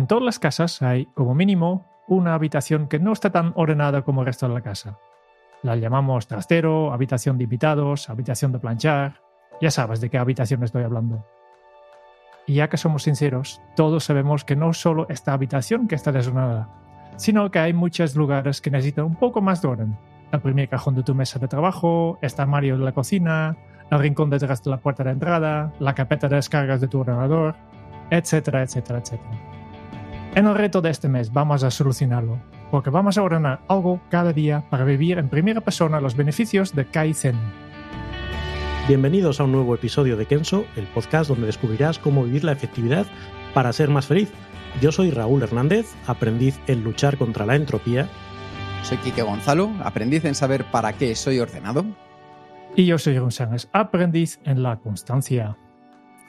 En todas las casas hay, como mínimo, una habitación que no está tan ordenada como el resto de la casa. La llamamos trastero, habitación de invitados, habitación de planchar. Ya sabes de qué habitación estoy hablando. Y ya que somos sinceros, todos sabemos que no solo esta habitación que está desordenada, sino que hay muchos lugares que necesitan un poco más de orden. El primer cajón de tu mesa de trabajo, este armario de la cocina, el rincón detrás de la puerta de entrada, la carpeta de descargas de tu ordenador, etcétera, etcétera, etcétera. En el reto de este mes vamos a solucionarlo, porque vamos a ordenar algo cada día para vivir en primera persona los beneficios de Kaizen. Bienvenidos a un nuevo episodio de Kenso, el podcast donde descubrirás cómo vivir la efectividad para ser más feliz. Yo soy Raúl Hernández, aprendiz en luchar contra la entropía. Soy Quique Gonzalo, aprendiz en saber para qué soy ordenado. Y yo soy González, aprendiz en la constancia.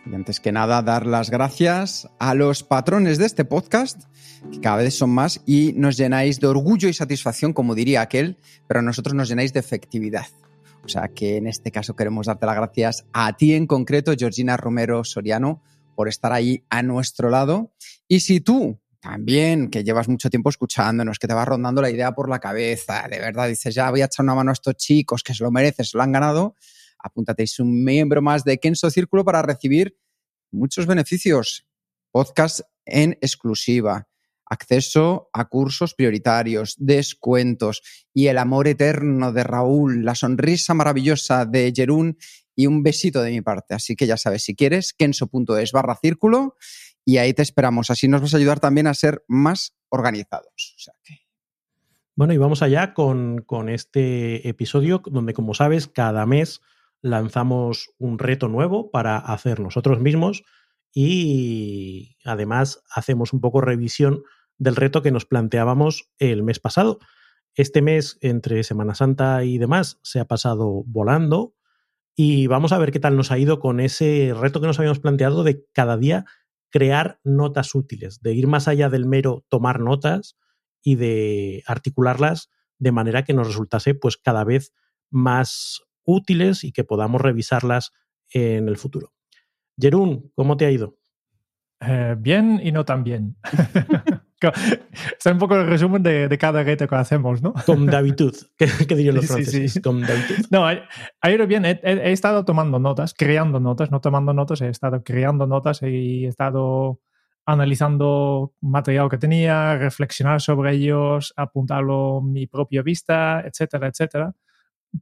Y antes que nada, dar las gracias a los patrones de este podcast, que cada vez son más, y nos llenáis de orgullo y satisfacción, como diría aquel, pero a nosotros nos llenáis de efectividad. O sea que en este caso queremos darte las gracias a ti en concreto, Georgina Romero Soriano, por estar ahí a nuestro lado. Y si tú también, que llevas mucho tiempo escuchándonos, que te va rondando la idea por la cabeza, de verdad dices, ya voy a echar una mano a estos chicos que se lo merecen, se lo han ganado, apúntate, es un miembro más de Kenso Círculo para recibir muchos beneficios. Podcast en exclusiva, acceso a cursos prioritarios, descuentos y el amor eterno de Raúl, la sonrisa maravillosa de Jerún y un besito de mi parte. Así que ya sabes, si quieres, kenso.es barra círculo y ahí te esperamos. Así nos vas a ayudar también a ser más organizados. Bueno, y vamos allá con, con este episodio donde, como sabes, cada mes lanzamos un reto nuevo para hacer nosotros mismos y además hacemos un poco revisión del reto que nos planteábamos el mes pasado. Este mes, entre Semana Santa y demás, se ha pasado volando y vamos a ver qué tal nos ha ido con ese reto que nos habíamos planteado de cada día crear notas útiles, de ir más allá del mero tomar notas y de articularlas de manera que nos resultase pues cada vez más útiles y que podamos revisarlas en el futuro. Jerún, ¿cómo te ha ido? Eh, bien y no tan bien. Está un poco el resumen de, de, cada reto que hacemos, ¿no? Con Davitud, ¿qué, qué dirían los franceses? Sí, sí. Con Davitud. No, ha ido bien. He, he, he, estado tomando notas, creando notas, no tomando notas, he estado creando notas y he estado analizando material que tenía, reflexionar sobre ellos, apuntarlo a mi propia vista, etcétera, etcétera.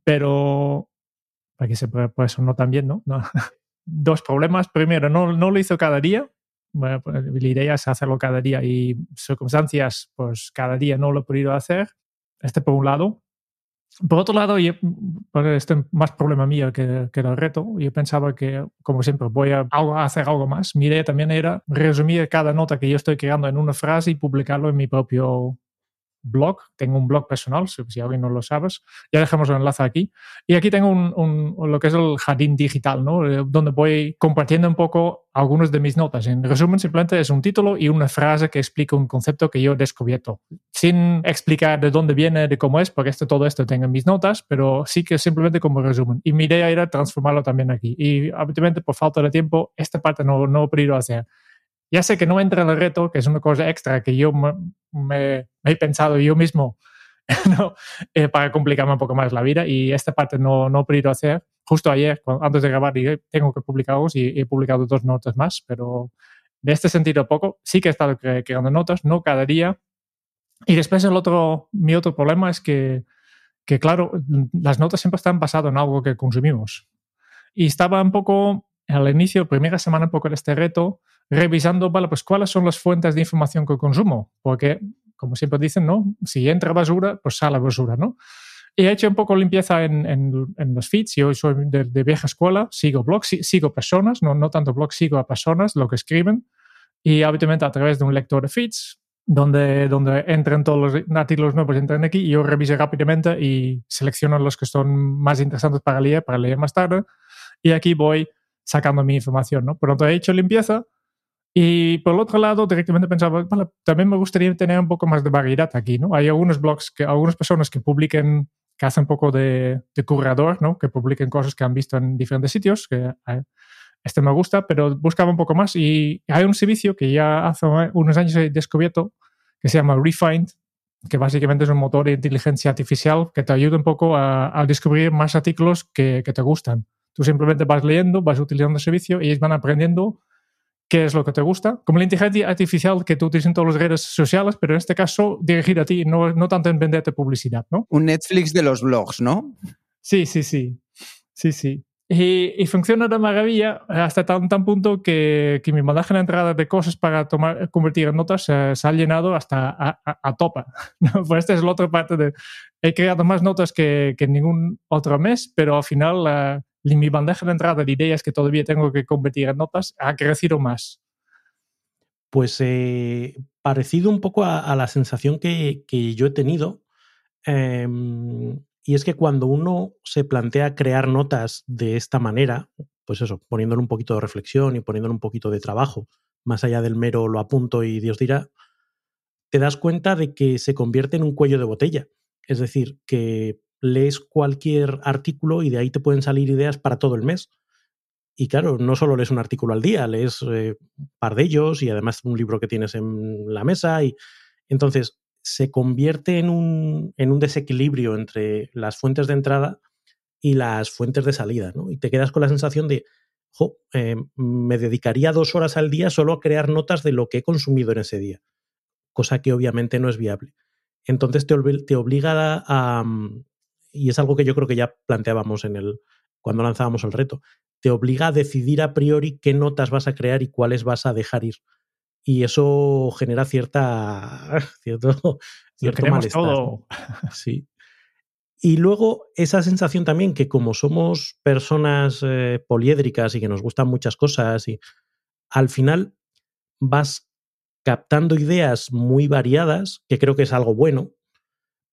Pero, que se pueda eso no tan bien, ¿no? no. Dos problemas. Primero, no, no lo hizo cada día, bueno, pues, la idea es hacerlo cada día y circunstancias, pues cada día no lo he podido hacer. Este por un lado. Por otro lado, yo, pues, este es más problema mío que, que el reto. Yo pensaba que, como siempre, voy a, hacer algo más. Mi idea también era resumir cada nota que yo estoy creando en una frase y publicarlo en mi propio blog, tengo un blog personal, si, si, alguien no lo sabes, ya dejamos el enlace aquí. Y aquí tengo un, un, lo que es el jardín digital, ¿no? Eh, donde voy compartiendo un poco algunas de mis notas. En resumen, simplemente es un título y una frase que explica un concepto que yo he descubierto, sin explicar de dónde viene, de cómo es, porque esto, todo esto tengo en mis notas, pero sí que simplemente como resumen. Y mi idea era transformarlo también aquí. Y habitualmente, por falta de tiempo, esta parte no, no he podido hacer. Ya sé que no entra en el reto, que es una cosa extra que yo me, me, me he pensado yo mismo ¿no? eh, para complicarme un poco más la vida y esta parte no, no he podido hacer. Justo ayer, cuando, antes de grabar, dije, tengo que publicar algo y he publicado dos notas más, pero de este sentido poco. Sí que he estado cre creando notas, no cada día. Y después el otro, mi otro problema es que, que, claro, las notas siempre están basadas en algo que consumimos. Y estaba un poco al inicio, primera semana un poco de este reto, revisando, vale, pues cuáles son las fuentes de información que consumo, porque, como siempre dicen, ¿no? Si entra basura, pues sale basura, ¿no? Y he hecho un poco limpieza en, en, los feeds. Yo soy de, vieja escuela, sigo blogs, sigo personas, no, no tanto blogs, sigo a personas, lo que escriben. Y habitualmente a través de un lector de feeds, donde, donde entran todos los artículos nuevos, entran aquí y yo reviso rápidamente y selecciono los que son más interesantes para leer, para leer más tarde. Y aquí voy sacando mi información, ¿no? Por lo tanto, he hecho limpieza y por el otro lado, directamente pensaba, también me gustaría tener un poco más de variedad aquí, ¿no? Hay algunos blogs, que, algunas personas que publiquen, que hacen un poco de, de curador, ¿no? Que publiquen cosas que han visto en diferentes sitios, que eh, este me gusta, pero buscaba un poco más y hay un servicio que ya hace unos años he descubierto que se llama Refind, que básicamente es un motor de inteligencia artificial que te ayuda un poco a, descubrir más artículos que, que, te gustan. Tú simplemente vas leyendo, vas utilizando el servicio y ellos van aprendiendo qué es lo que te gusta. Como la inteligencia artificial que tú utilizas en todas las redes sociales, pero en este caso dirigida a ti, no, no tanto en venderte publicidad, ¿no? Un Netflix de los blogs, ¿no? Sí, sí, sí. Sí, sí. Y, funciona de maravilla hasta tan, tan punto que, que, mi bandeja de entrada de cosas para tomar, convertir en notas se ha llenado hasta a, a, topa. pues esta es la otra parte de... He creado más notas que, que ningún otro mes, pero al final mi bandeja de entrada de ideas que todavía tengo que convertir en notas ha crecido más. Pues eh, parecido un poco a, la sensación que, yo he tenido. Eh, y es que cuando uno se plantea crear notas de esta manera, pues eso, poniéndole un poquito de reflexión y poniéndole un poquito de trabajo, más allá del mero lo apunto y Dios dirá, te das cuenta de que se convierte en un cuello de botella. Es decir, que lees cualquier artículo y de ahí te pueden salir ideas para todo el mes. Y claro, no solo lees un artículo al día, lees eh, un par de ellos y además un libro que tienes en la mesa. Y entonces, se convierte en un, en un desequilibrio entre las fuentes de entrada y las fuentes de salida, ¿no? Y te quedas con la sensación de, jo, eh, me dedicaría dos horas al día solo a crear notas de lo que he consumido en ese día, cosa que obviamente no es viable. Entonces te, te obliga a, mm, y es algo que yo creo que ya planteábamos en el, cuando lanzábamos el reto, te obliga a decidir a priori qué notas vas a crear y cuáles vas a dejar ir y eso genera cierta cierto, cierto malestar. Todo. Sí. Y luego esa sensación también que como somos personas eh, poliédricas y que nos gustan muchas cosas y al final vas captando ideas muy variadas, que creo que es algo bueno,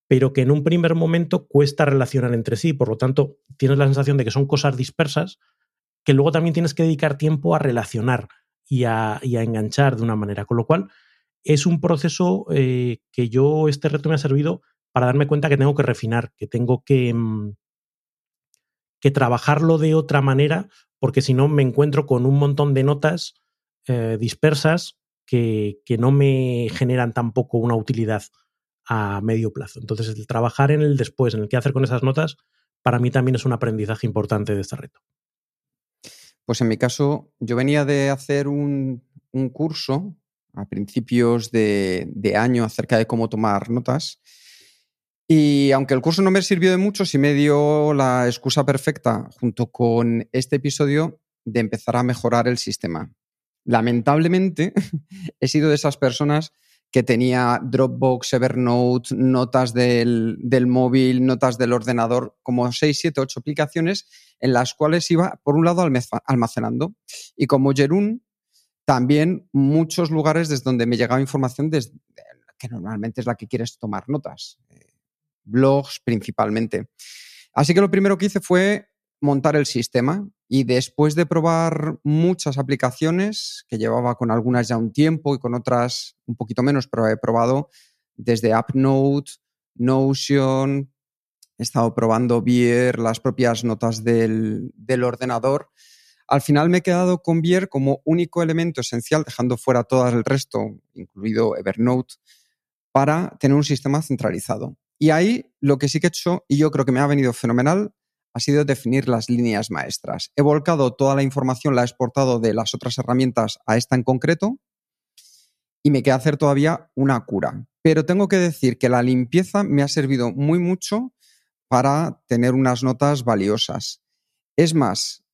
pero que en un primer momento cuesta relacionar entre sí. Por lo tanto, tienes la sensación de que son cosas dispersas que luego también tienes que dedicar tiempo a relacionar y a, enganchar de una manera. Con lo cual, es un proceso eh, que yo, este reto me ha servido para darme cuenta que tengo que refinar, que tengo que, mm, que trabajarlo de otra manera, porque si no me encuentro con un montón de notas eh, dispersas que, que, no me generan tampoco una utilidad a medio plazo. Entonces, el trabajar en el después, en el qué hacer con esas notas, para mí también es un aprendizaje importante de este reto. Pues en mi caso, yo venía de hacer un, curso a principios de, año acerca de cómo tomar notas. Y aunque el curso no me sirvió de mucho, sí me dio la excusa perfecta, junto con este episodio, de empezar a mejorar el sistema. Lamentablemente, he sido de esas personas que tenía Dropbox, Evernote, notas del, del móvil, notas del ordenador, como 6, 7, 8 aplicaciones en las cuales iba, por un lado, almacenando. Y como Jerún, también muchos lugares desde donde me llegaba información, desde, que normalmente es la que quieres tomar notas. Eh, blogs principalmente. Así que lo primero que hice fue montar el sistema y después de probar muchas aplicaciones, que llevaba con algunas ya un tiempo y con otras un poquito menos, pero he probado desde AppNote, Notion, he estado probando Bier, las propias notas del, ordenador. Al final me he quedado con Bier como único elemento esencial, dejando fuera todo el resto, incluido Evernote, para tener un sistema centralizado. Y ahí lo que sí que he hecho, y yo creo que me ha venido fenomenal, ha sido definir las líneas maestras. He volcado toda la información, la he exportado de las otras herramientas a esta en concreto, y me queda hacer todavía una cura. Pero tengo que decir que la limpieza me ha servido muy mucho para tener unas notas valiosas. Es más,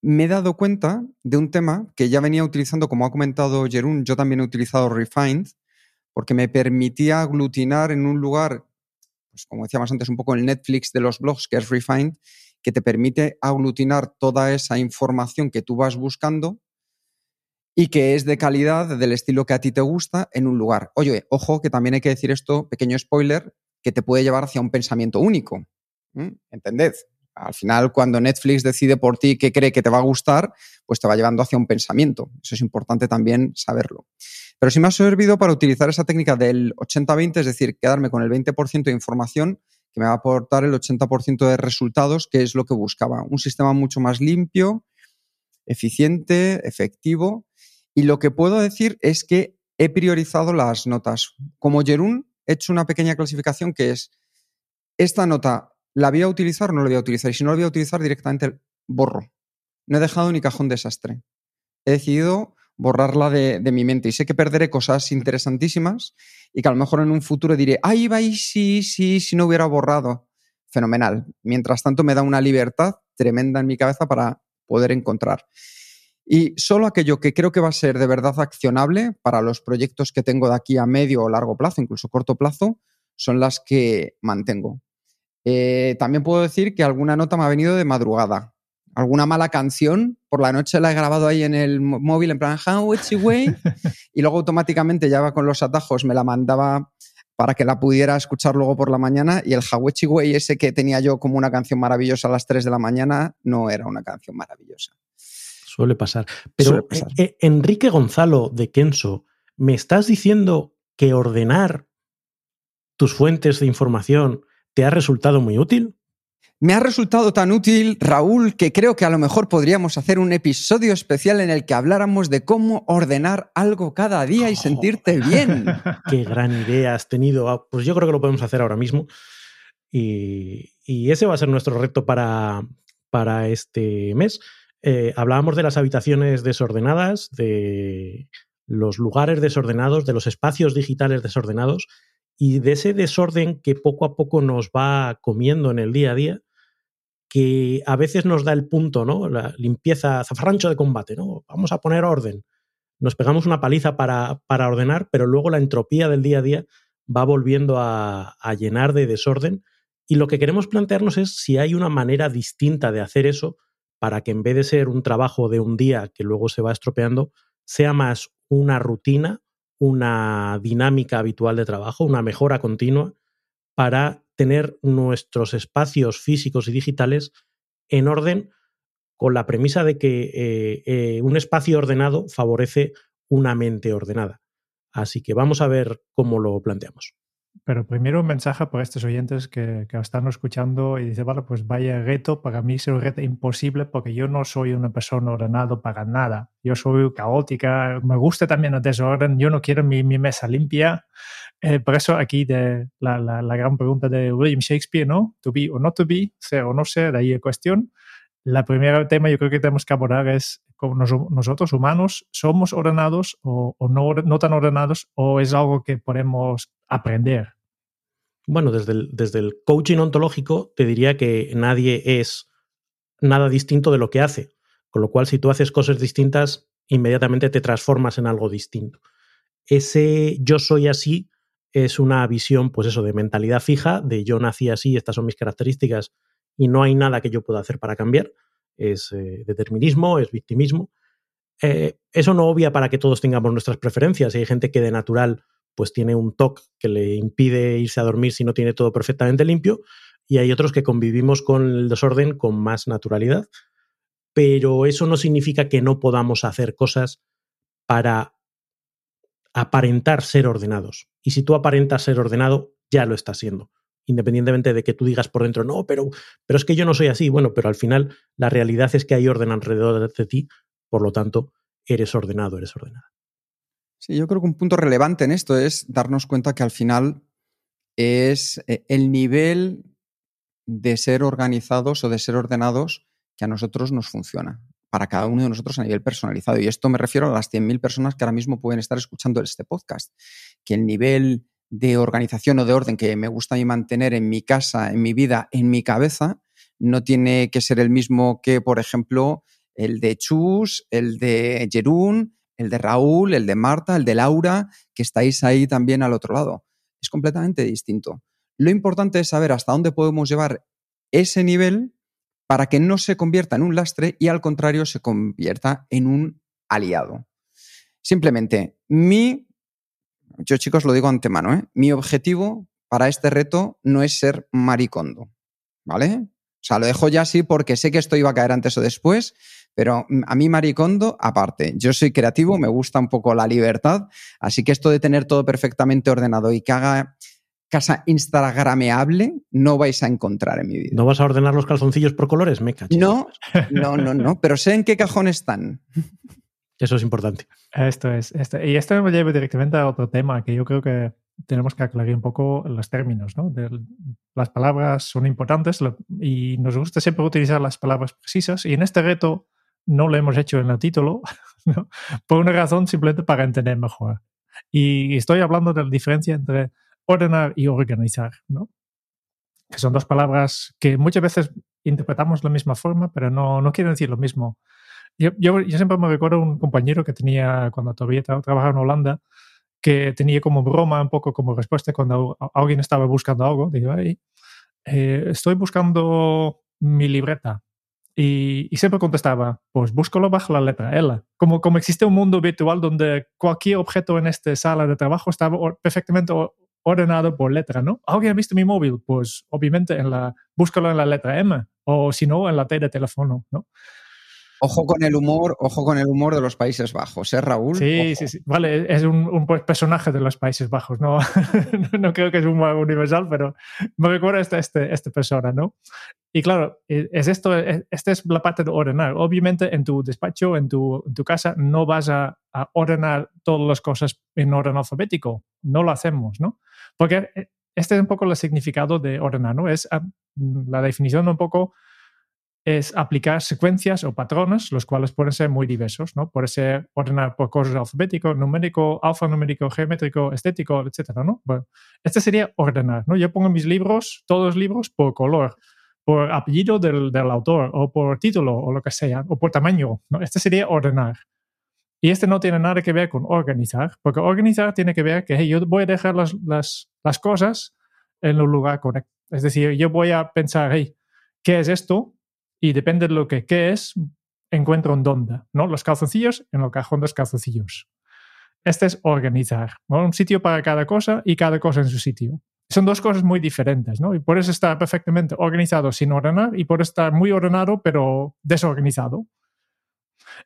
me he dado cuenta de un tema que ya venía utilizando, como ha comentado Jerún, yo también he utilizado Refined, porque me permitía aglutinar en un lugar pues como decíamos antes, un poco el Netflix de los blogs, que es Refined, que te permite aglutinar toda esa información que tú vas buscando y que es de calidad, del estilo que a ti te gusta, en un lugar. Oye, ojo, que también hay que decir esto, pequeño spoiler, que te puede llevar hacia un pensamiento único. ¿Entended? Al final, cuando Netflix decide por ti qué cree que te va a gustar, pues te va llevando hacia un pensamiento. Eso es importante también saberlo. Pero sí me ha servido para utilizar esa técnica del 80-20, es decir, quedarme con el 20% de información que me va a aportar el 80% de resultados, que es lo que buscaba. Un sistema mucho más limpio, eficiente, efectivo. Y lo que puedo decir es que he priorizado las notas. Como Jerún, he hecho una pequeña clasificación que es, esta nota ¿La voy a utilizar o no la voy a utilizar? Y si no la voy a utilizar, directamente borro. No he dejado ni cajón desastre. He decidido borrarla de, mi mente y sé que perderé cosas interesantísimas y que a lo mejor en un futuro diré, ay, va, sí, sí, si no hubiera borrado. Fenomenal. Mientras tanto, me da una libertad tremenda en mi cabeza para poder encontrar. Y solo aquello que creo que va a ser de verdad accionable para los proyectos que tengo de aquí a medio o largo plazo, incluso corto plazo, son las que mantengo. Eh, también puedo decir que alguna nota me ha venido de madrugada. Alguna mala canción, por la noche la he grabado ahí en el móvil en plan How Way y luego automáticamente ya va con los atajos, me la mandaba para que la pudiera escuchar luego por la mañana y el Hawechi Way ese que tenía yo como una canción maravillosa a las 3 de la mañana no era una canción maravillosa. Suele pasar. Pero eh, eh, Enrique Gonzalo de Kenso, ¿me estás diciendo que ordenar tus fuentes de información ¿Te ha resultado muy útil? Me ha resultado tan útil, Raúl, que creo que a lo mejor podríamos hacer un episodio especial en el que habláramos de cómo ordenar algo cada día y oh. sentirte bien. Qué gran idea has tenido. Ah, pues yo creo que lo podemos hacer ahora mismo. Y, ese va a ser nuestro reto para, para este mes. Eh, hablábamos de las habitaciones desordenadas, de los lugares desordenados, de los espacios digitales desordenados y de ese desorden que poco a poco nos va comiendo en el día a día, que a veces nos da el punto, ¿no? La limpieza, zafarrancho de combate, ¿no? Vamos a poner orden. Nos pegamos una paliza para, para ordenar, pero luego la entropía del día a día va volviendo a, a llenar de desorden. Y lo que queremos plantearnos es si hay una manera distinta de hacer eso para que en vez de ser un trabajo de un día que luego se va estropeando, sea más una rutina una dinámica habitual de trabajo, una mejora continua para tener nuestros espacios físicos y digitales en orden con la premisa de que eh, eh, un espacio ordenado favorece una mente ordenada. Así que vamos a ver cómo lo planteamos. Pero primero un mensaje para estos oyentes que, que están escuchando y dice, vale, pues vaya reto, para mí es un reto imposible porque yo no soy una persona ordenada para nada. Yo soy caótica, me gusta también el desorden, yo no quiero mi, mi mesa limpia. Eh, por eso aquí de la, la, la, gran pregunta de William Shakespeare, ¿no? To be o not to be, ser o no ser, de ahí la cuestión. La primera tema yo creo que tenemos que abordar es como nosotros humanos somos ordenados o, no, no, tan ordenados o es algo que podemos aprender? Bueno, desde el, desde el coaching ontológico te diría que nadie es nada distinto de lo que hace, con lo cual si tú haces cosas distintas, inmediatamente te transformas en algo distinto. Ese yo soy así es una visión, pues eso, de mentalidad fija, de yo nací así, estas son mis características y no hay nada que yo pueda hacer para cambiar es eh, determinismo, es victimismo. Eh, eso no obvia para que todos tengamos nuestras preferencias. hay gente que de natural pues tiene un TOC que le impide irse a dormir si no tiene todo perfectamente limpio, y hay otros que convivimos con el desorden con más naturalidad. Pero eso no significa que no podamos hacer cosas para aparentar ser ordenados. Y si tú aparentas ser ordenado, ya lo estás siendo independientemente de que tú digas por dentro, no, pero, pero es que yo no soy así. Bueno, pero al final la realidad es que hay orden alrededor de ti, por lo tanto, eres ordenado, eres ordenada. Sí, yo creo que un punto relevante en esto es darnos cuenta que al final es eh, el nivel de ser organizados o de ser ordenados que a nosotros nos funciona, para cada uno de nosotros a nivel personalizado. Y esto me refiero a las 100.000 personas que ahora mismo pueden estar escuchando este podcast, que el nivel de organización o de orden que me gusta a mí mantener en mi casa, en mi vida, en mi cabeza, no tiene que ser el mismo que, por ejemplo, el de Chus, el de Jerún, el de Raúl, el de Marta, el de Laura, que estáis ahí también al otro lado. Es completamente distinto. Lo importante es saber hasta dónde podemos llevar ese nivel para que no se convierta en un lastre y al contrario se convierta en un aliado. Simplemente, mi, yo chicos lo digo antemano, ¿eh? mi objetivo para este reto no es ser maricondo, ¿vale? O sea, lo dejo ya así porque sé que esto iba a caer antes o después, pero a mí maricondo aparte. Yo soy creativo, me gusta un poco la libertad, así que esto de tener todo perfectamente ordenado y que haga casa instagrameable no vais a encontrar en mi vida. ¿No vas a ordenar los calzoncillos por colores? Me cacho. No, no, no, no, pero sé en qué cajón están. Eso es importante. Esto es. Esto, y esto me lleva directamente a otro tema que yo creo que tenemos que aclarar un poco los términos. ¿no? De, las palabras son importantes y nos gusta siempre utilizar las palabras precisas. Y en este reto no lo hemos hecho en el título, ¿no? por una razón simplemente para entender mejor. Y estoy hablando de la diferencia entre ordenar y organizar, ¿no? Que son dos palabras que muchas veces interpretamos de la misma forma, pero no, no quieren decir lo mismo. Yo, yo, yo, siempre me recuerdo un compañero que tenía, cuando todavía trabajaba en Holanda, que tenía como broma, un poco como respuesta cuando alguien estaba buscando algo. Digo, eh, estoy buscando mi libreta. Y, y, siempre contestaba, pues búscalo bajo la letra L. Como, como existe un mundo virtual donde cualquier objeto en esta sala de trabajo estaba perfectamente ordenado por letra, ¿no? ¿Alguien ha visto mi móvil? Pues obviamente en la, búscalo en la letra M o si no, en la T de teléfono, ¿no? Ojo con el humor, ojo con el humor de los Países Bajos, ¿eh, Raúl? Sí, sí, sí. Vale, es un, un, personaje de los Países Bajos, no, no creo que es un universal, pero me recuerda esta, este, esta persona, ¿no? Y claro, e, es esto, e, esta es la parte de ordenar. Obviamente en tu despacho, en tu, en tu casa, no vas a, a, ordenar todas las cosas en orden alfabético, no lo hacemos, ¿no? Porque este es un poco el significado de ordenar, ¿no? Es ah, la definición un poco es aplicar secuencias o patrones, los cuales pueden ser muy diversos, ¿no? Puede ser ordenar por cosas alfabético, numérico, alfanumérico, geométrico, estético, etcétera, ¿no? Bueno, este sería ordenar, ¿no? Yo pongo mis libros, todos los libros, por color, por apellido del, del autor, o por título, o lo que sea, o por tamaño, ¿no? Este sería ordenar. Y este no tiene nada que ver con organizar, porque organizar tiene que ver que yo voy a dejar las, las, las cosas en el lugar correcto. Es decir, yo voy a pensar, hey, ¿qué es esto? Y depende de lo que qué es, encuentro en dónde, ¿no? Los calzoncillos en el cajón de los calzoncillos. Este es organizar. Un sitio para cada cosa y cada cosa en su sitio. Son dos cosas muy diferentes, ¿no? Y por eso está perfectamente organizado sin ordenar y por estar muy ordenado pero desorganizado.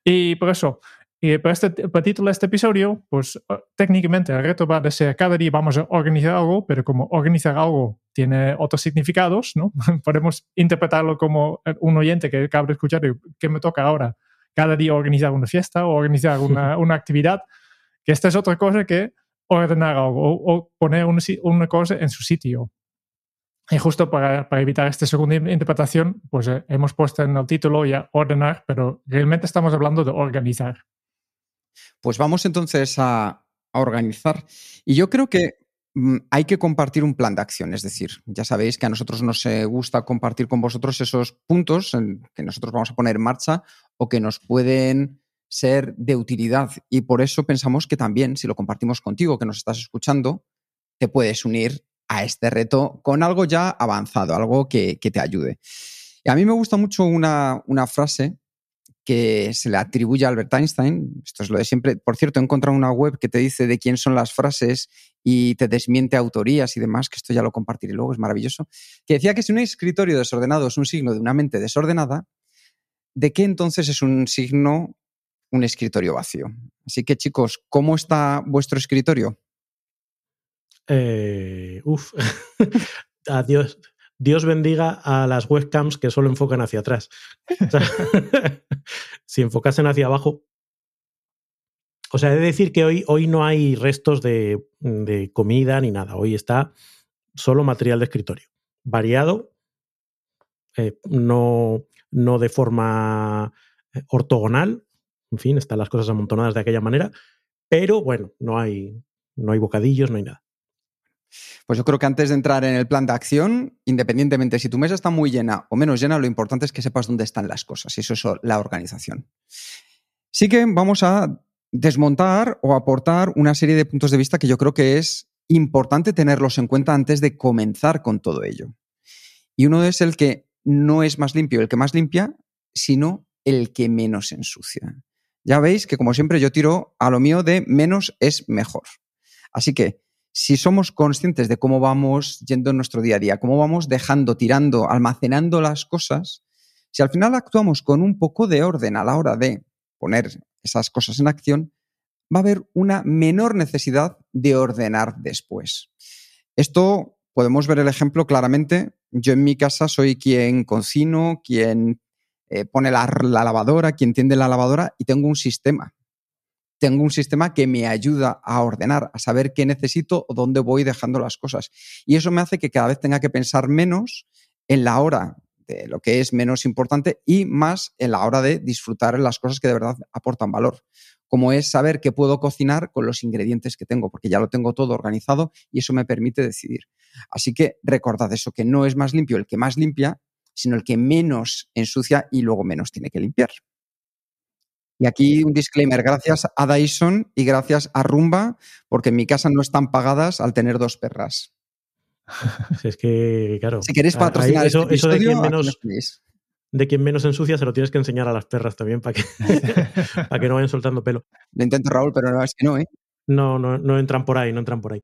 Y por eso, y para, este, para título de este episodio, pues ah, técnicamente el reto va a ser cada día vamos a organizar algo, pero como organizar algo tiene otros significados, ¿no? Podemos interpretarlo como un oyente que acaba de escuchar, ¿qué me toca ahora? Cada día organizar una fiesta o organizar una, una actividad, que esta es otra cosa que ordenar algo o, o poner una, una, cosa en su sitio. Y justo para, para evitar esta segunda interpretación, pues eh, hemos puesto en el título ya ordenar, pero realmente estamos hablando de organizar. Pues vamos entonces a, organizar. Y yo creo que mm, hay que compartir un plan de acción. Es decir, ya sabéis que a nosotros nos gusta compartir con vosotros esos puntos que nosotros vamos a poner en marcha o que nos pueden ser de utilidad. Y por eso pensamos que también, si lo compartimos contigo, que nos estás escuchando, te puedes unir a este reto con algo ya avanzado, algo que, te ayude. Y a mí me gusta mucho una frase que se le atribuye a Albert Einstein. Esto es lo de siempre. Por cierto, he encontrado una web que te dice de quién son las frases y te desmiente autorías y demás, que esto ya lo compartiré luego, es maravilloso, que decía que si un escritorio desordenado es un signo de una mente desordenada, ¿de qué entonces es un signo un escritorio vacío? Así que chicos, ¿cómo está vuestro escritorio? Eh, uf, adiós. Dios bendiga a las webcams que solo enfocan hacia atrás. Si enfocasen hacia abajo. O sea, he de decir que hoy, hoy no hay restos de, de comida ni nada. Hoy está solo material de escritorio. Variado, eh, no, no de forma eh, ortogonal. En fin, están las cosas amontonadas de aquella manera. Pero bueno, no hay, no hay bocadillos, no hay nada. Pues yo creo que antes de entrar en el plan de acción, independientemente si tu mesa está muy llena o menos llena, lo importante es que sepas dónde están las cosas y eso es la organización. Sí que vamos a desmontar o aportar una serie de puntos de vista que yo creo que es importante tenerlos en cuenta antes de comenzar con todo ello. Y uno es el que no es más limpio el que más limpia, sino el que menos ensucia. Ya veis que como siempre yo tiro a lo mío de menos es mejor. Así que si somos conscientes de cómo vamos yendo en nuestro día a día, cómo vamos dejando, tirando, almacenando las cosas, si al final actuamos con un poco de orden a la hora de poner esas cosas en acción, va a haber una menor necesidad de ordenar después. Esto podemos ver el ejemplo claramente. Yo en mi casa soy quien cocino, quien eh, pone la, la lavadora, quien tiende la lavadora y tengo un sistema. Tengo un sistema que me ayuda a ordenar, a saber qué necesito o dónde voy dejando las cosas. Y eso me hace que cada vez tenga que pensar menos en la hora de lo que es menos importante y más en la hora de disfrutar las cosas que de verdad aportan valor como es saber qué puedo cocinar con los ingredientes que tengo, porque ya lo tengo todo organizado y eso me permite decidir. Así que recordad eso, que no es más limpio el que más limpia, sino el que menos ensucia y luego menos tiene que limpiar. Y aquí un disclaimer, gracias a Dyson y gracias a Rumba, porque en mi casa no están pagadas al tener dos perras. es que, claro. Si queréis patrocinar eso, este eso de quien menos, de quien menos ensucia se lo tienes que enseñar a las perras también para que, para que no vayan soltando pelo. Lo intento, Raúl, pero no, es que no, ¿eh? No, no, no entran por ahí, no entran por ahí.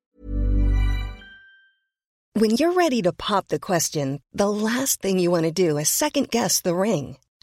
When you're ready to pop the question, the last thing you want to do is second guess the ring.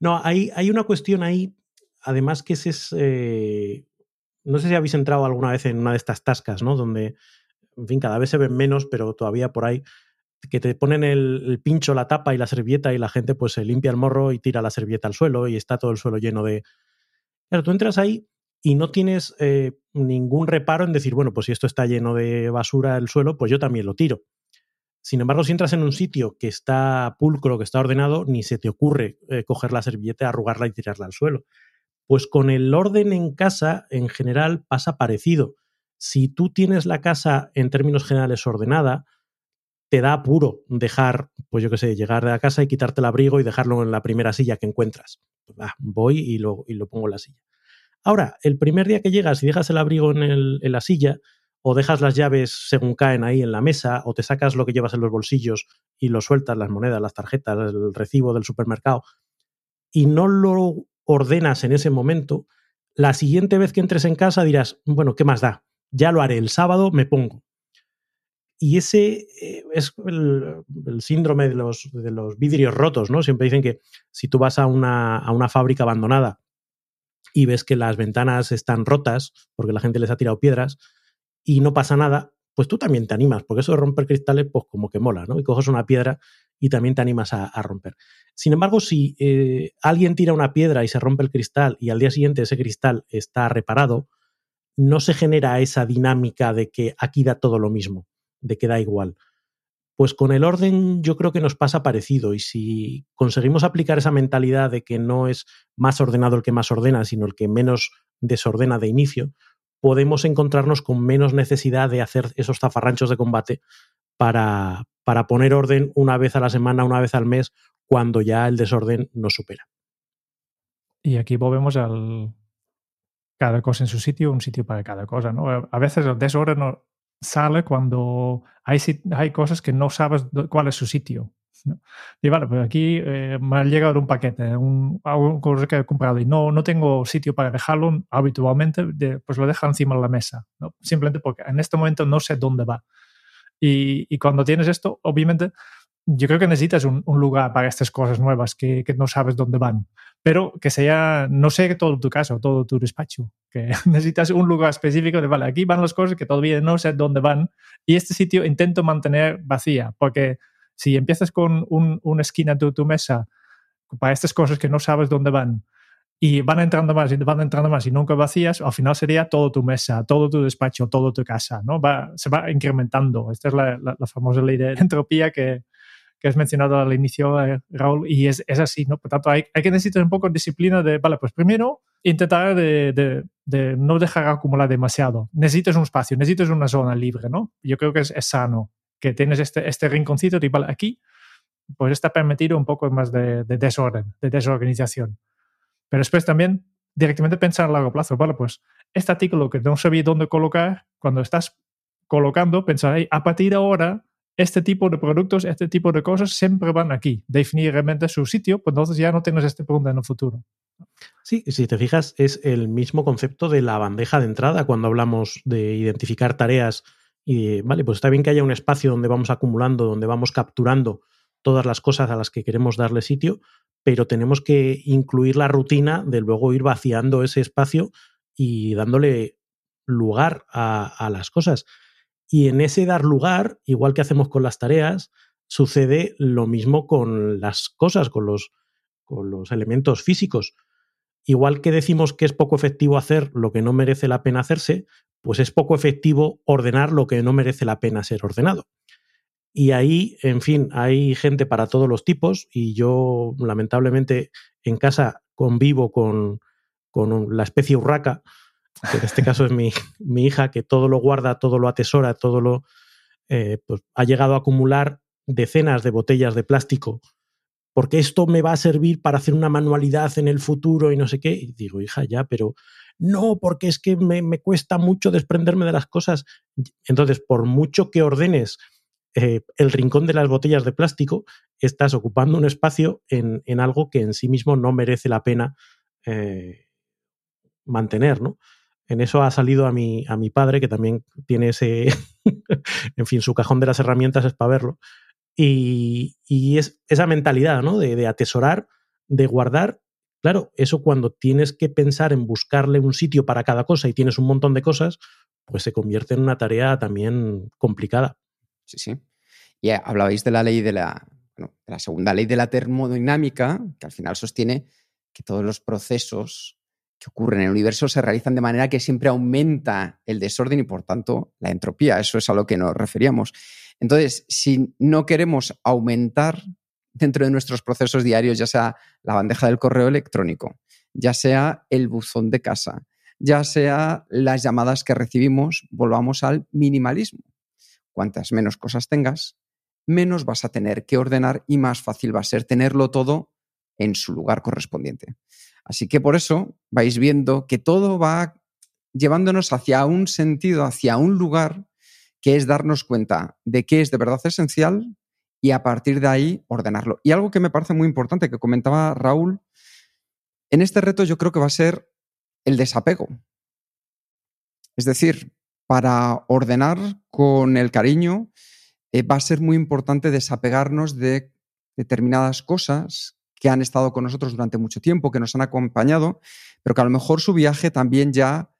No, hay, hay una cuestión ahí, además que ese es... eh, no sé si habéis entrado alguna vez en una de estas tascas, ¿no? Donde, en fin, cada vez se ven menos, pero todavía por ahí, que te ponen el, el pincho, la tapa y la servilleta y la gente pues se limpia el morro y tira la servilleta al suelo y está todo el suelo lleno de... Claro, tú entras ahí y no tienes eh, ningún reparo en decir, bueno, pues si esto está lleno de basura el suelo, pues yo también lo tiro. Sin embargo, si entras en un sitio que está pulcro, que está ordenado, ni se te ocurre eh, coger la servilleta, arrugarla y tirarla al suelo. Pues con el orden en casa, en general, pasa parecido. Si tú tienes la casa en términos generales ordenada, te da apuro dejar, pues yo qué sé, llegar a casa y quitarte el abrigo y dejarlo en la primera silla que encuentras. Ah, voy y lo, y lo pongo en la silla. Ahora, el primer día que llegas y dejas el abrigo en la silla, o dejas las llaves según caen ahí en la mesa, o te sacas lo que llevas en los bolsillos y lo sueltas, las monedas, las tarjetas, el recibo del supermercado, y no lo ordenas en ese momento, la siguiente vez que entres en casa dirás, bueno, ¿qué más da? Ya lo haré el sábado, me pongo. Y ese eh, es el, síndrome de los, de los vidrios rotos, ¿no? Siempre dicen que si tú vas a una, a una fábrica abandonada y ves que las ventanas están rotas porque la gente les ha tirado piedras y no pasa nada, pues tú también te animas, porque eso de romper cristales, pues como que mola, ¿no? Y coges una piedra y también te animas a, romper. Sin embargo, si eh, alguien tira una piedra y se rompe el cristal y al día siguiente ese cristal está reparado, no se genera esa dinámica de que aquí da todo lo mismo, de que da igual. Pues con el orden yo creo que nos pasa parecido y si conseguimos aplicar esa mentalidad de que no es más ordenado el que más ordena, sino el que menos desordena de inicio, podemos encontrarnos con menos necesidad de hacer esos zafarranchos de combate para, para poner orden una vez a la semana, una vez al mes, cuando ya el desorden nos supera. Y aquí volvemos al cada cosa en su sitio, un sitio para cada cosa, ¿no? A veces el desorden sale cuando hay, hay cosas que no sabes cuál es su sitio. ¿No? Y vale, pues aquí eh, me ha llegado un paquete, un, algo que he comprado y no, no tengo sitio para dejarlo habitualmente, de- pues lo dejo encima de la mesa, ¿no? Simplemente porque en este momento no sé dónde va. Y, y cuando tienes esto, obviamente, yo creo que necesitas un, un lugar para estas cosas nuevas que, que, no sabes dónde van, pero que sea, no sé todo tu casa o todo tu despacho, que necesitas un lugar específico de, vale, aquí van las cosas que todavía no sé dónde van y este sitio intento mantener vacía, porque si empiezas con un, una esquina de tu mesa para estas cosas que no sabes dónde van y van entrando más y van entrando más y nunca vacías, al final sería todo tu mesa, todo tu despacho, todo tu casa, ¿no? Va, se va incrementando. Esta es la, famosa ley de entropía que, que has mencionado al inicio, eh, Raúl, y es, es, así, ¿no? Por tanto, hay, hay, que necesitar un poco de disciplina de, vale, pues primero intentar de, de, no dejar acumular demasiado. Necesitas un espacio, necesitas una zona libre, ¿no? Yo creo que es, es sano que tienes este, este rinconcito vale, aquí pues está permitido un poco más de, de, desorden, de desorganización. Pero después también directamente pensar a largo plazo, vale, pues este artículo que no sabía dónde colocar, cuando estás colocando, pensar, hey, a partir de ahora este tipo de productos, este tipo de cosas siempre van aquí. Definir realmente su sitio, pues entonces ya no tienes este pregunta en el futuro. Sí, si te fijas, es el mismo concepto de la bandeja de entrada cuando hablamos de identificar tareas y, vale, pues está bien que haya un espacio donde vamos acumulando, donde vamos capturando todas las cosas a las que queremos darle sitio, pero tenemos que incluir la rutina de luego ir vaciando ese espacio y dándole lugar a, a las cosas. Y en ese dar lugar, igual que hacemos con las tareas, sucede lo mismo con las cosas, con los, con los elementos físicos. Igual que decimos que es poco efectivo hacer lo que no merece la pena hacerse, pues es poco efectivo ordenar lo que no merece la pena ser ordenado. Y ahí, en fin, hay gente para todos los tipos y yo lamentablemente en casa convivo con, con la especie urraca, que en este caso es mi, mi, hija, que todo lo guarda, todo lo atesora, todo lo... Eh, pues ha llegado a acumular decenas de botellas de plástico, porque esto me va a servir para hacer una manualidad en el futuro y no sé qué. Y digo, hija, ya, pero no, porque es que me, me cuesta mucho desprenderme de las cosas. Entonces, por mucho que ordenes eh, el rincón de las botellas de plástico, estás ocupando un espacio en, en algo que en sí mismo no merece la pena eh, mantener, ¿no? En eso ha salido a mi, a mi padre, que también tiene ese, en fin, su cajón de las herramientas es para verlo. Y, es esa mentalidad, ¿no? De, de, atesorar, de guardar. Claro, eso cuando tienes que pensar en buscarle un sitio para cada cosa y tienes un montón de cosas, pues se convierte en una tarea también complicada. Sí, sí. Y hablabais de la ley de la, bueno, de la segunda ley de la termodinámica, que al final sostiene que todos los procesos que ocurren en el universo se realizan de manera que siempre aumenta el desorden y por tanto la entropía. Eso es a lo que nos referíamos. Entonces, si no queremos aumentar dentro de nuestros procesos diarios, ya sea la bandeja del correo electrónico, ya sea el buzón de casa, ya sea las llamadas que recibimos, volvamos al minimalismo. Cuantas menos cosas tengas, menos vas a tener que ordenar y más fácil va a ser tenerlo todo en su lugar correspondiente. Así que por eso vais viendo que todo va llevándonos hacia un sentido, hacia un lugar que es darnos cuenta de qué es de verdad esencial y a partir de ahí ordenarlo. Y algo que me parece muy importante que comentaba Raúl, en este reto yo creo que va a ser el desapego. Es decir, para ordenar con el cariño eh, va a ser muy importante desapegarnos de determinadas cosas que han estado con nosotros durante mucho tiempo, que nos han acompañado, pero que a lo mejor su viaje también ya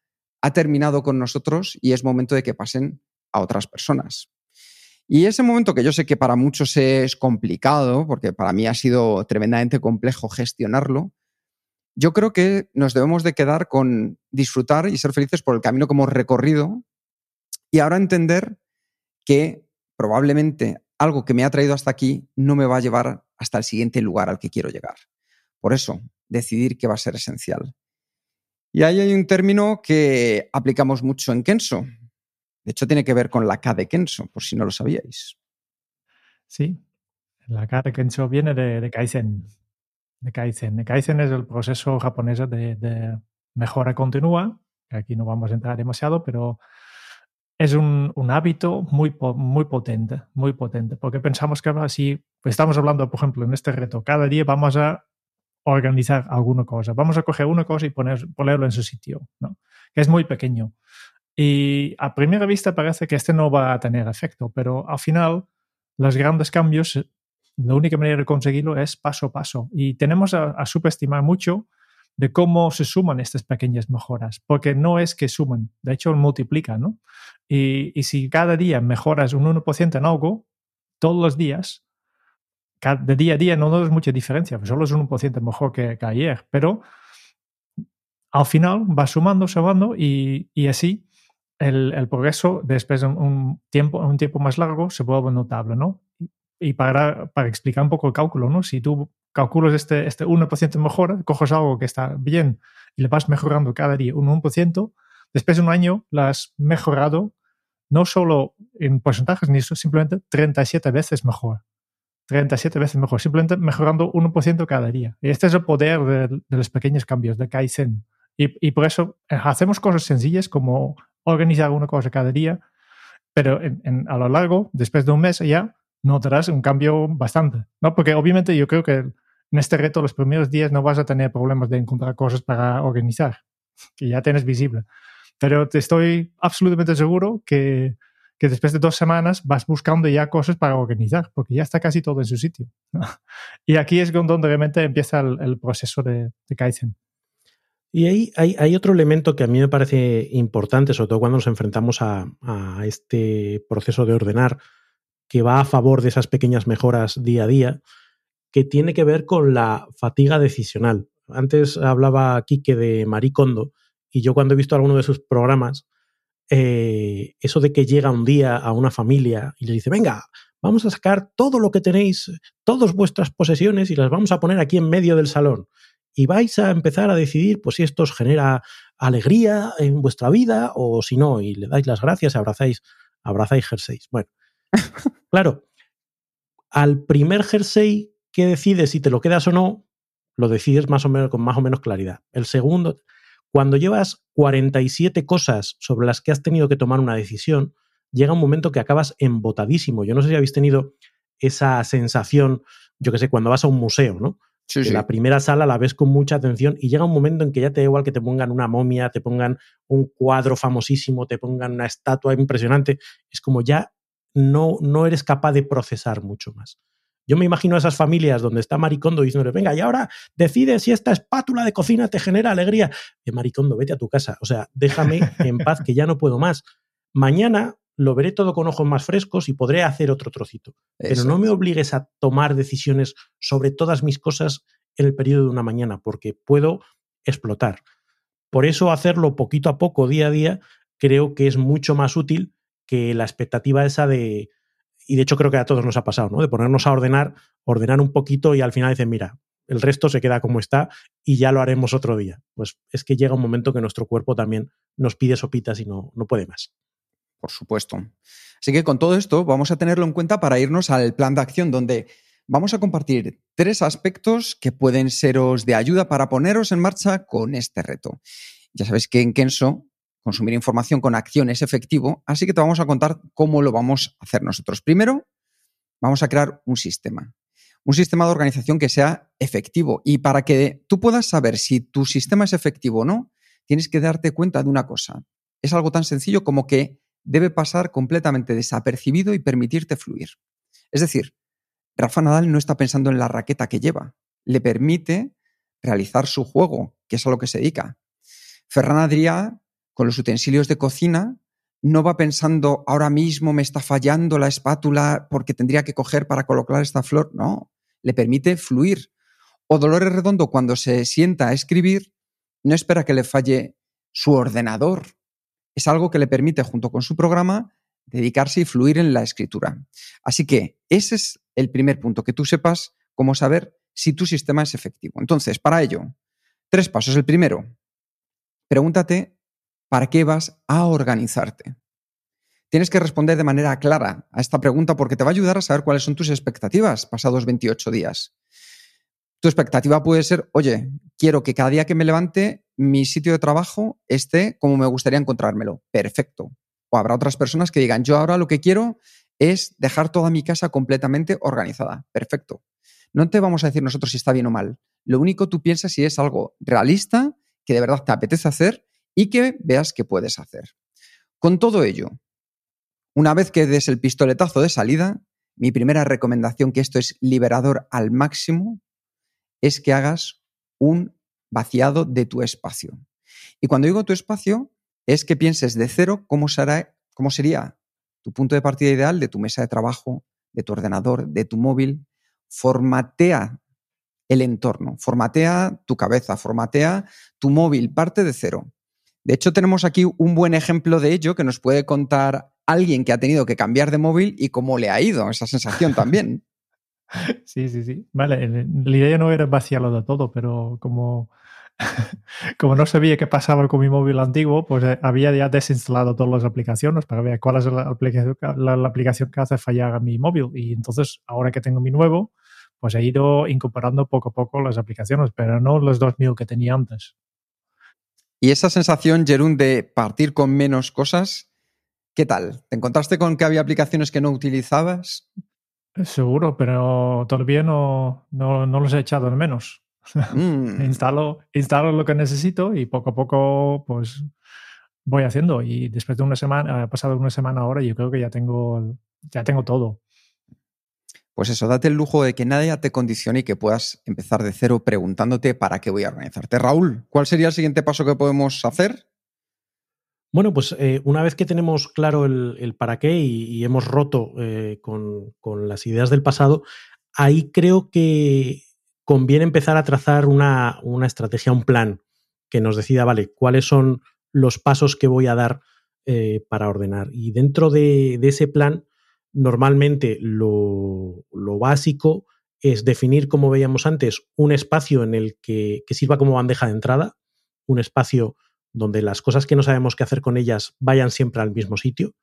ha terminado con nosotros y es momento de que pasen a otras personas. Y ese momento que yo sé que para muchos es complicado, porque para mí ha sido tremendamente complejo gestionarlo, yo creo que nos debemos de quedar con disfrutar y ser felices por el camino hemos recorrido y ahora entender que probablemente algo que me ha traído hasta aquí no me va a llevar hasta el siguiente lugar al que quiero llegar. Por eso, decidir qué va a ser esencial. Y ahí hay un término que aplicamos mucho en Kenso. De hecho, tiene que ver con la K de Kenso, por si no lo sabíais. Sí, la K de Kenso viene de, de Kaizen. De Kaizen. Es el proceso japonés de, de mejora continua. Aquí no vamos a entrar demasiado, pero es un, un, hábito muy, muy potente, muy potente, porque pensamos que así, pues estamos hablando, por ejemplo, en este reto, cada día vamos a organizar alguna cosa, vamos a coger una cosa y poner, ponerlo en su sitio, ¿no? que es muy pequeño. Y a primera vista parece que este no va a tener efecto, pero al final los grandes cambios, la única manera de conseguirlo es paso a paso. Y tenemos a, a subestimar mucho de cómo se suman estas pequeñas mejoras, porque no es que suman, de hecho multiplican, ¿no? Y, y si cada día mejoras un 1% en algo, todos los días, de día a día no es mucha diferencia, solo es un 1% mejor que, que, ayer, pero al final va sumando, sumando y, y así el, el, progreso después de un tiempo, un tiempo más largo se vuelve notable, ¿no? Y para, para explicar un poco el cálculo, ¿no? Si tú calculas este, este 1% mejora, coges algo que está bien y le vas mejorando cada día un 1%, después de un año lo has mejorado no solo en porcentajes, ni simplemente 37 veces mejor. 37 veces mejor, simplemente mejorando 1% cada día. Y este es el poder de, los pequeños cambios, de Kaizen. Y, por eso eh, hacemos cosas sencillas como organizar una cosa cada día, pero a lo largo, después de un mes ya, notarás un cambio bastante. ¿no? Porque obviamente yo creo que en este reto los primeros días no vas a tener problemas de encontrar cosas para organizar, que ya tienes visible. Pero te estoy absolutamente seguro que, que después de dos semanas vas buscando ya cosas para organizar, porque ya está casi todo en su sitio. y aquí es donde realmente empieza el, proceso de, de, Kaizen. Y ahí hay, hay, otro elemento que a mí me parece importante, sobre todo cuando nos enfrentamos a, a este proceso de ordenar, que va a favor de esas pequeñas mejoras día a día, que tiene que ver con la fatiga decisional. Antes hablaba Quique de Marie Kondo y yo cuando he visto alguno de sus programas, eh, eso de que llega un día a una familia y le dice, venga, vamos a sacar todo lo que tenéis, todas vuestras posesiones y las vamos a poner aquí en medio del salón. Y vais a empezar a decidir pues, si esto os genera alegría en vuestra vida o si no, y le dais las gracias, abrazáis, abrazáis jerseys. Bueno, claro, al primer jersey que decides si te lo quedas o no, lo decides más o menos con más o menos claridad. El segundo, cuando llevas 47 cosas sobre las que has tenido que tomar una decisión, llega un momento que acabas embotadísimo. Yo no sé si habéis tenido esa sensación, yo que sé, cuando vas a un museo, ¿no? Sí, sí. La primera sala la ves con mucha atención y llega un momento en que ya te da igual que te pongan una momia, te pongan un cuadro famosísimo, te pongan una estatua impresionante. Es como ya no, no eres capaz de procesar mucho más. Yo me imagino a esas familias donde está Maricondo diciéndole, venga, y ahora decide si esta espátula de cocina te genera alegría. Eh, Maricondo, vete a tu casa. O sea, déjame en paz que ya no puedo más. Mañana lo veré todo con ojos más frescos y podré hacer otro trocito. Eso. Pero no me obligues a tomar decisiones sobre todas mis cosas en el periodo de una mañana, porque puedo explotar. Por eso hacerlo poquito a poco, día a día, creo que es mucho más útil que la expectativa esa de, y de hecho creo que a todos nos ha pasado, ¿no? De ponernos a ordenar, ordenar un poquito y al final dicen, mira, el resto se queda como está y ya lo haremos otro día. Pues es que llega un momento que nuestro cuerpo también nos pide sopitas y no, no puede más. Por supuesto. Así que con todo esto vamos a tenerlo en cuenta para irnos al plan de acción donde vamos a compartir tres aspectos que pueden seros de ayuda para poneros en marcha con este reto. Ya sabéis que en Kenso consumir información con acción es efectivo, así que te vamos a contar cómo lo vamos a hacer nosotros. Primero, vamos a crear un sistema, un sistema de organización que sea efectivo. Y para que tú puedas saber si tu sistema es efectivo o no, tienes que darte cuenta de una cosa. Es algo tan sencillo como que debe pasar completamente desapercibido y permitirte fluir. Es decir, Rafa Nadal no está pensando en la raqueta que lleva, le permite realizar su juego, que es a lo que se dedica. Ferran Adrià con los utensilios de cocina, no va pensando ahora mismo me está fallando la espátula porque tendría que coger para colocar esta flor. No, le permite fluir. O Dolores Redondo cuando se sienta a escribir, no espera que le falle su ordenador. Es algo que le permite, junto con su programa, dedicarse y fluir en la escritura. Así que ese es el primer punto, que tú sepas cómo saber si tu sistema es efectivo. Entonces, para ello, tres pasos. El primero, pregúntate ¿para qué vas a organizarte? Tienes que responder de manera clara a esta pregunta porque te va a ayudar a saber cuáles son tus expectativas pasados 28 días. Tu expectativa puede ser, oye, quiero que cada día que me levante mi sitio de trabajo esté como me gustaría encontrármelo. Perfecto. O habrá otras personas que digan, yo ahora lo que quiero es dejar toda mi casa completamente organizada. Perfecto. No te vamos a decir nosotros si está bien o mal. Lo único tú piensas si es algo realista, que de verdad te apetece hacer y que veas qué puedes hacer. Con todo ello, una vez que des el pistoletazo de salida, mi primera recomendación, que esto es liberador al máximo, es que hagas un vaciado de tu espacio. Y cuando digo tu espacio, es que pienses de cero cómo, será, cómo sería tu punto de partida ideal de tu mesa de trabajo, de tu ordenador, de tu móvil. Formatea el entorno, formatea tu cabeza, formatea tu móvil, parte de cero. De hecho, tenemos aquí un buen ejemplo de ello que nos puede contar alguien que ha tenido que cambiar de móvil y cómo le ha ido esa sensación también. Sí, sí, sí. Vale, la idea no era vaciarlo de todo, pero como, como no sabía qué pasaba con mi móvil antiguo, pues eh, había ya desinstalado todas las aplicaciones para ver cuál es la aplicación, la, aplicación que hace fallar a mi móvil. Y entonces, ahora que tengo mi nuevo, pues he ido incorporando poco a poco las aplicaciones, pero no los 2000 que tenía antes. Y esa sensación, Jerún, de partir con menos cosas, ¿qué tal? ¿Te encontraste con que había aplicaciones que no utilizabas? Seguro, pero todavía no, no, los he echado de menos. Mm. instalo, instalo lo que necesito y poco a poco pues voy haciendo. Y después de una semana, ha pasado una semana ahora, yo creo que ya tengo, ya tengo todo. Pues eso, date el lujo de que nadie te condicione y que puedas empezar de cero preguntándote para qué voy a organizarte. Raúl, ¿cuál sería el siguiente paso que podemos hacer? Bueno, pues eh, una vez que tenemos claro el, para qué y, hemos roto eh, con, las ideas del pasado, ahí creo que conviene empezar a trazar una, estrategia, un plan que nos decida, vale, cuáles son los pasos que voy a dar eh, para ordenar. Y dentro de, de ese plan, normalmente lo, básico es definir, como veíamos antes, un espacio en el que, sirva como bandeja de entrada, un espacio donde las cosas que no sabemos qué hacer con ellas vayan siempre al mismo sitio.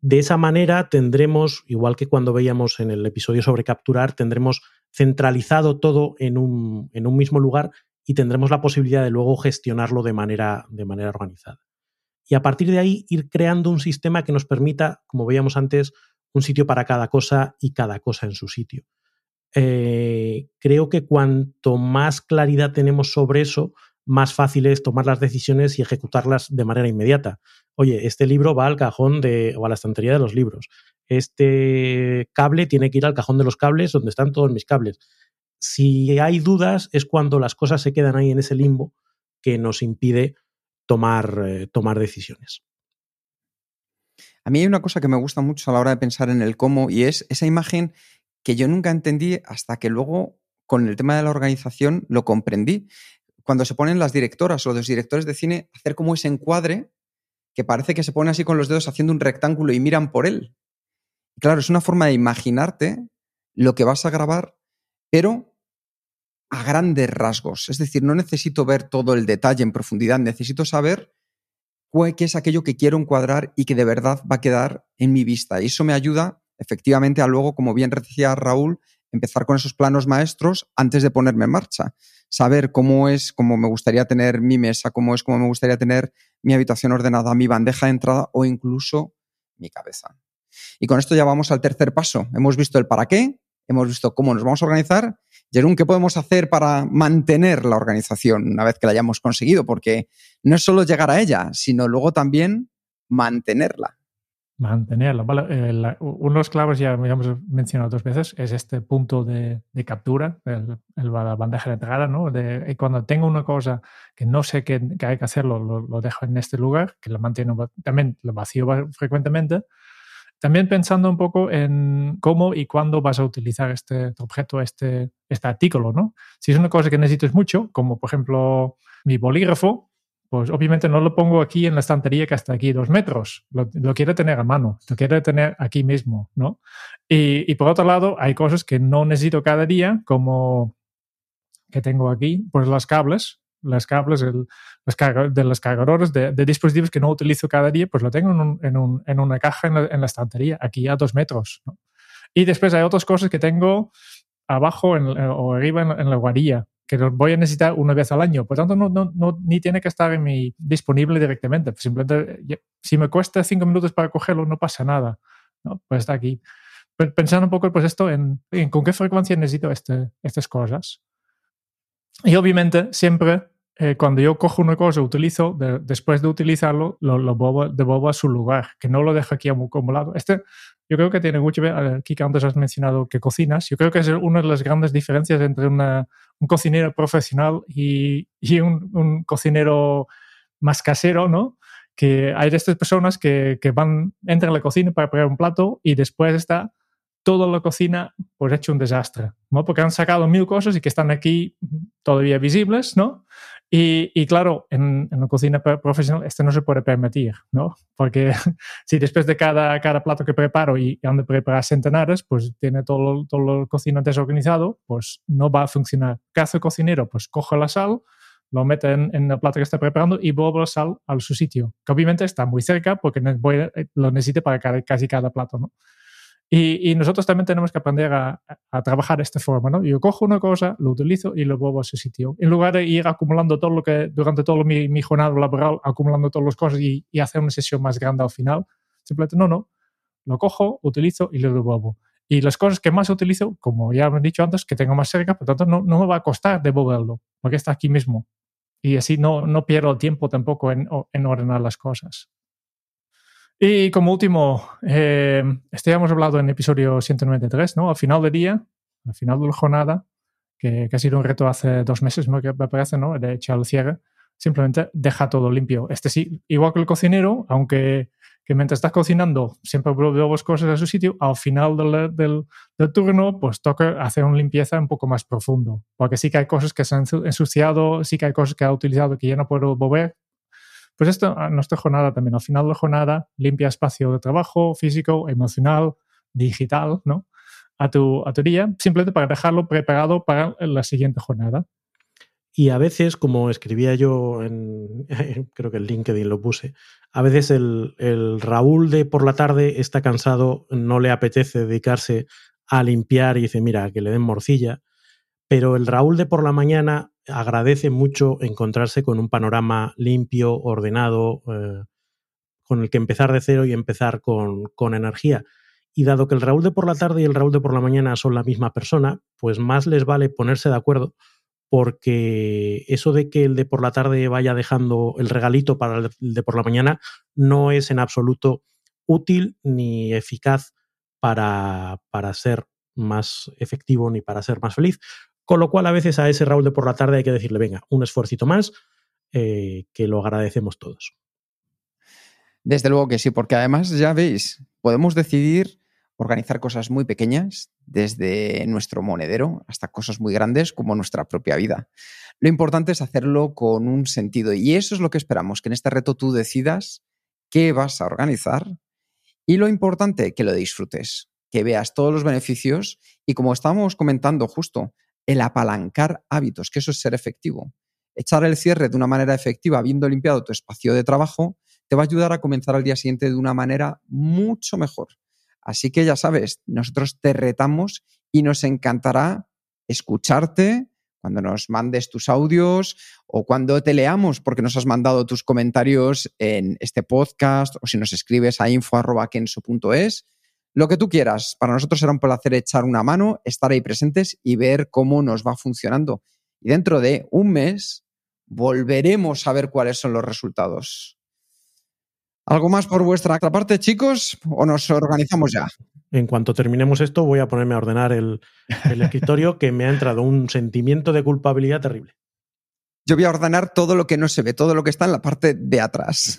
De esa manera tendremos, igual que cuando veíamos en el episodio sobre capturar, tendremos centralizado todo en un, en un mismo lugar y tendremos la posibilidad de luego gestionarlo de manera, de manera organizada y a partir de ahí ir creando un sistema que nos permita, como veíamos antes, un sitio para cada cosa y cada cosa en su sitio. Eh, creo que cuanto más claridad tenemos sobre eso, más fácil es tomar las decisiones y ejecutarlas de manera inmediata. Oye, este libro va al cajón de, o a la estantería de los libros. Este cable tiene que ir al cajón de los cables donde están todos mis cables. Si hay dudas es cuando las cosas se quedan ahí en ese limbo que nos impide tomar, eh, tomar decisiones. A mí hay una cosa que me gusta mucho a la hora de pensar en el cómo y es esa imagen que yo nunca entendí hasta que luego con el tema de la organización lo comprendí. Cuando se ponen las directoras o los directores de cine hacer como ese encuadre que parece que se pone así con los dedos haciendo un rectángulo y miran por él. claro, es una forma de imaginarte lo que vas a grabar, pero a grandes rasgos. Es decir, no necesito ver todo el detalle en profundidad, necesito saber qué es aquello que quiero encuadrar y que de verdad va a quedar en mi vista. Y eso me ayuda efectivamente a luego, como bien decía Raúl, empezar con esos planos maestros antes de ponerme en marcha. Saber cómo es, cómo me gustaría tener mi mesa, cómo es, cómo me gustaría tener mi habitación ordenada, mi bandeja de entrada o incluso mi cabeza. Y con esto ya vamos al tercer paso. Hemos visto el para qué, hemos visto cómo nos vamos a organizar. Jerún, ¿qué podemos hacer para mantener la organización una vez que la hayamos conseguido? Porque no es solo llegar a ella, sino luego también mantenerla. Mantenerla. Vale, eh, uno de los claves, ya hemos mencionado dos veces, es este punto de, captura, el, la bandeja de entrada, ¿no? Cuando tengo una cosa que no sé que, hay que hacerlo, lo, lo, dejo en este lugar, que lo mantengo también lo vacío frecuentemente también pensando un poco en cómo y cuándo vas a utilizar este objeto, este, este artículo, ¿no? Si es una cosa que necesitas mucho, como por ejemplo mi bolígrafo, pues obviamente no lo pongo aquí en la estantería que hasta aquí dos metros. Lo, quiero tener a mano, lo quiero tener aquí mismo, ¿no? Y, y, por otro lado, hay cosas que no necesito cada día, como que tengo aquí, pues los cables, los cables el, de los cargadores de, dispositivos que no utilizo cada día, pues lo tengo en, un, en, una caja en la, estantería, aquí a dos metros. Y después hay otras cosas que tengo abajo o arriba en, la guarilla, que los voy a necesitar una vez al año. Por tanto, no, ni tiene que estar disponible directamente. Simplemente, si me cuesta cinco minutos para cogerlo, no pasa nada. Pues está aquí. Pensando un poco pues esto en, en con qué frecuencia necesito este, estas cosas. Y obviamente siempre eh, cuando yo cojo una cosa, utilizo, de- después de utilizarlo, lo, lo devuelvo, devuelvo a su lugar, que no lo dejo aquí acumulado. Este, yo creo que tiene mucho que ver, aquí que antes has mencionado que cocinas, yo creo que es una de las grandes diferencias entre una- un cocinero profesional y, y un, un cocinero más casero, ¿no? Que hay de estas personas que, que van, entran a la cocina para preparar un plato y después está toda la cocina pues hecho un desastre, ¿no? Porque han sacado mil cosas y que están aquí todavía visibles, ¿no? Y, claro, en, en la cocina pro- profesional esto no se puede permitir, ¿no? Porque si después de cada, cada plato que preparo y han de preparar centenares, pues tiene todo, todo el cocina desorganizado, pues no va a funcionar. ¿Qué hace el cocinero? Pues coge la sal, lo mete en, en el plato que está preparando y vuelve la sal a su sitio, que obviamente está muy cerca porque voy a- lo necesite para cada- casi cada plato, ¿no? Y, y nosotros también tenemos que aprender a, a trabajar de esta forma, ¿no? Yo cojo una cosa, lo utilizo y lo vuelvo a su sitio. En lugar de ir acumulando todo lo que, durante todo mi, mi jornada laboral, acumulando todas las cosas y, y hacer una sesión más grande al final, simplemente no, no. Lo cojo, utilizo y lo devuelvo. Y las cosas que más utilizo, como ya hemos dicho antes, que tengo más cerca, por tanto, no, no me va a costar devolverlo, porque está aquí mismo. Y así no, no pierdo tiempo tampoco en, en ordenar las cosas. Y como último, eh, este ya hemos hablado en episodio 193, ¿no? Al final del día, al final de la jornada, que, que ha sido un reto hace dos meses, me parece, ¿no? De echar cierre, simplemente deja todo limpio. Este sí, igual que el cocinero, aunque que mientras estás cocinando siempre vuelves cosas a su sitio, al final del, del, del turno, pues toca hacer una limpieza un poco más profundo, porque sí que hay cosas que se han ensu- ensuciado, sí que hay cosas que ha utilizado que ya no puedo volver, pues esto a nuestra jornada también. Al final de la jornada, limpia espacio de trabajo físico, emocional, digital, ¿no? A tu, a tu día, simplemente para dejarlo preparado para la siguiente jornada. Y a veces, como escribía yo en, creo que en LinkedIn lo puse, a veces el, el Raúl de por la tarde está cansado, no le apetece dedicarse a limpiar y dice, mira, que le den morcilla. Pero el Raúl de por la mañana agradece mucho encontrarse con un panorama limpio, ordenado, eh, con el que empezar de cero y empezar con, con energía. Y dado que el Raúl de por la tarde y el Raúl de por la mañana son la misma persona, pues más les vale ponerse de acuerdo porque eso de que el de por la tarde vaya dejando el regalito para el de por la mañana no es en absoluto útil ni eficaz para, para ser más efectivo ni para ser más feliz. Con lo cual a veces a ese Raúl de por la tarde hay que decirle, venga, un esfuercito más, eh, que lo agradecemos todos. Desde luego que sí, porque además, ya veis, podemos decidir organizar cosas muy pequeñas, desde nuestro monedero hasta cosas muy grandes como nuestra propia vida. Lo importante es hacerlo con un sentido y eso es lo que esperamos, que en este reto tú decidas qué vas a organizar y lo importante, que lo disfrutes, que veas todos los beneficios y como estábamos comentando justo, el apalancar hábitos, que eso es ser efectivo. Echar el cierre de una manera efectiva, habiendo limpiado tu espacio de trabajo, te va a ayudar a comenzar al día siguiente de una manera mucho mejor. Así que ya sabes, nosotros te retamos y nos encantará escucharte cuando nos mandes tus audios o cuando te leamos porque nos has mandado tus comentarios en este podcast o si nos escribes a info.kenso.es. Lo que tú quieras. Para nosotros será un placer echar una mano, estar ahí presentes y ver cómo nos va funcionando. Y dentro de un mes volveremos a ver cuáles son los resultados. ¿Algo más por vuestra parte, chicos? ¿O nos organizamos ya? En cuanto terminemos esto, voy a ponerme a ordenar el, el escritorio que me ha entrado un sentimiento de culpabilidad terrible. Yo voy a ordenar todo lo que no se ve, todo lo que está en la parte de atrás.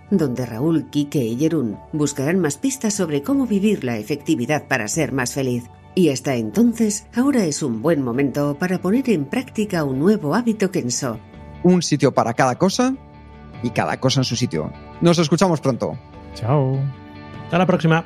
donde Raúl, Quique y Jerún buscarán más pistas sobre cómo vivir la efectividad para ser más feliz. Y hasta entonces, ahora es un buen momento para poner en práctica un nuevo hábito Kenso. Un sitio para cada cosa y cada cosa en su sitio. Nos escuchamos pronto. Chao. Hasta la próxima.